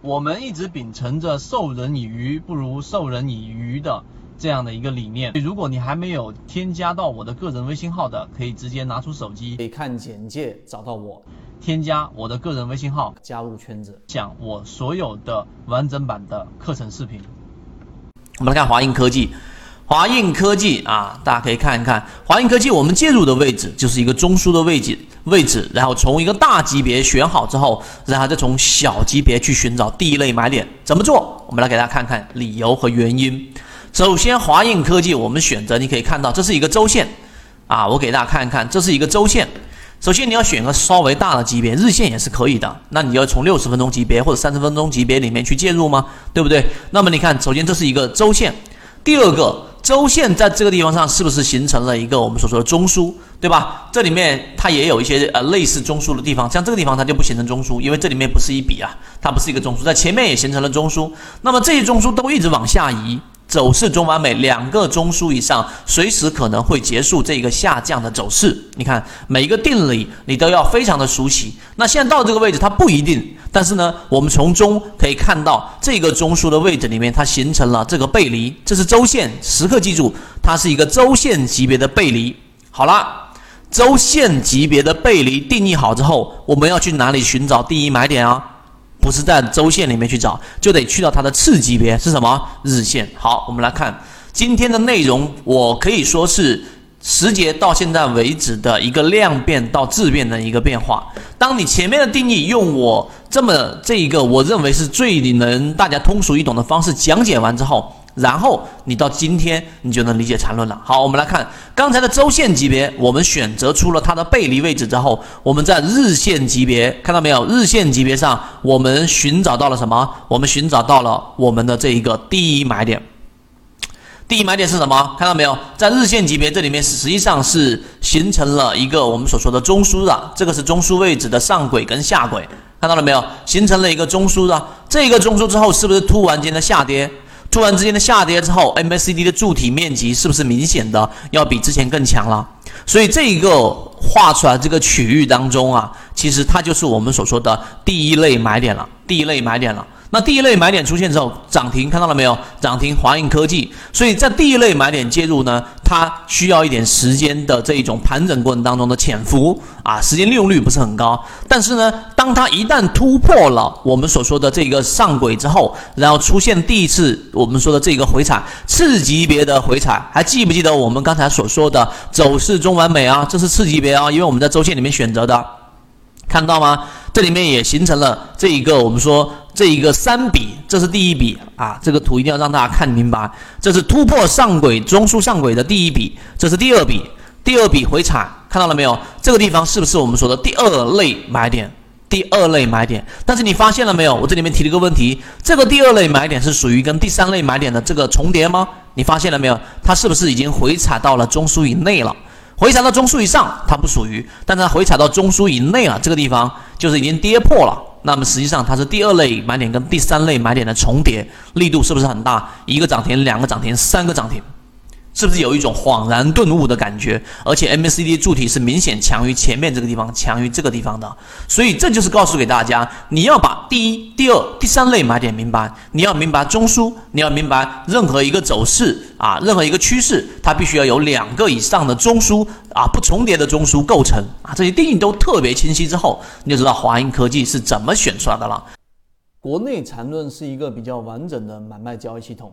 我们一直秉承着授人以鱼不如授人以渔的这样的一个理念。如果你还没有添加到我的个人微信号的，可以直接拿出手机，可以看简介找到我，添加我的个人微信号，加入圈子，讲我所有的完整版的课程视频。我们来看华英科技。华映科技啊，大家可以看一看华映科技，我们介入的位置就是一个中枢的位置位置，然后从一个大级别选好之后，然后再从小级别去寻找第一类买点，怎么做？我们来给大家看看理由和原因。首先，华映科技我们选择，你可以看到这是一个周线啊，我给大家看一看，这是一个周线。首先你要选个稍微大的级别，日线也是可以的，那你要从六十分钟级别或者三十分钟级别里面去介入吗？对不对？那么你看，首先这是一个周线，第二个。周线在这个地方上是不是形成了一个我们所说的中枢，对吧？这里面它也有一些呃类似中枢的地方，像这个地方它就不形成中枢，因为这里面不是一笔啊，它不是一个中枢，在前面也形成了中枢。那么这些中枢都一直往下移，走势中完美，两个中枢以上随时可能会结束这个下降的走势。你看每一个定理你都要非常的熟悉。那现在到这个位置它不一定。但是呢，我们从中可以看到，这个中枢的位置里面，它形成了这个背离，这是周线，时刻记住，它是一个周线级别的背离。好了，周线级别的背离定义好之后，我们要去哪里寻找第一买点啊？不是在周线里面去找，就得去到它的次级别是什么？日线。好，我们来看今天的内容，我可以说是。时节到现在为止的一个量变到质变的一个变化。当你前面的定义用我这么这一个我认为是最能大家通俗易懂的方式讲解完之后，然后你到今天你就能理解缠论了。好，我们来看刚才的周线级别，我们选择出了它的背离位置之后，我们在日线级别看到没有？日线级别上我们寻找到了什么？我们寻找到了我们的这一个第一买点。第一买点是什么？看到没有？在日线级别这里面，实际上是形成了一个我们所说的中枢的，这个是中枢位置的上轨跟下轨，看到了没有？形成了一个中枢的，这个中枢之后是不是突然间的下跌？突然之间的下跌之后，MACD 的柱体面积是不是明显的要比之前更强了？所以这一个画出来这个区域当中啊，其实它就是我们所说的第一类买点了，第一类买点了。那第一类买点出现之后，涨停看到了没有？涨停华映科技，所以在第一类买点介入呢，它需要一点时间的这一种盘整过程当中的潜伏啊，时间利用率不是很高。但是呢，当它一旦突破了我们所说的这个上轨之后，然后出现第一次我们说的这个回踩，次级别的回踩，还记不记得我们刚才所说的走势中完美啊？这是次级别啊，因为我们在周线里面选择的，看到吗？这里面也形成了这一个我们说。这一个三笔，这是第一笔啊，这个图一定要让大家看明白。这是突破上轨中枢上轨的第一笔，这是第二笔，第二笔回踩，看到了没有？这个地方是不是我们说的第二类买点？第二类买点。但是你发现了没有？我这里面提了一个问题，这个第二类买点是属于跟第三类买点的这个重叠吗？你发现了没有？它是不是已经回踩到了中枢以内了？回踩到中枢以上，它不属于；但是它回踩到中枢以内了，这个地方就是已经跌破了。那么实际上它是第二类买点跟第三类买点的重叠，力度是不是很大？一个涨停，两个涨停，三个涨停。是不是有一种恍然顿悟的感觉？而且 MACD 柱体是明显强于前面这个地方，强于这个地方的。所以这就是告诉给大家，你要把第一、第二、第三类买点明白，你要明白中枢，你要明白任何一个走势啊，任何一个趋势，它必须要有两个以上的中枢啊，不重叠的中枢构成啊，这些定义都特别清晰之后，你就知道华英科技是怎么选出来的了。国内缠论是一个比较完整的买卖交易系统。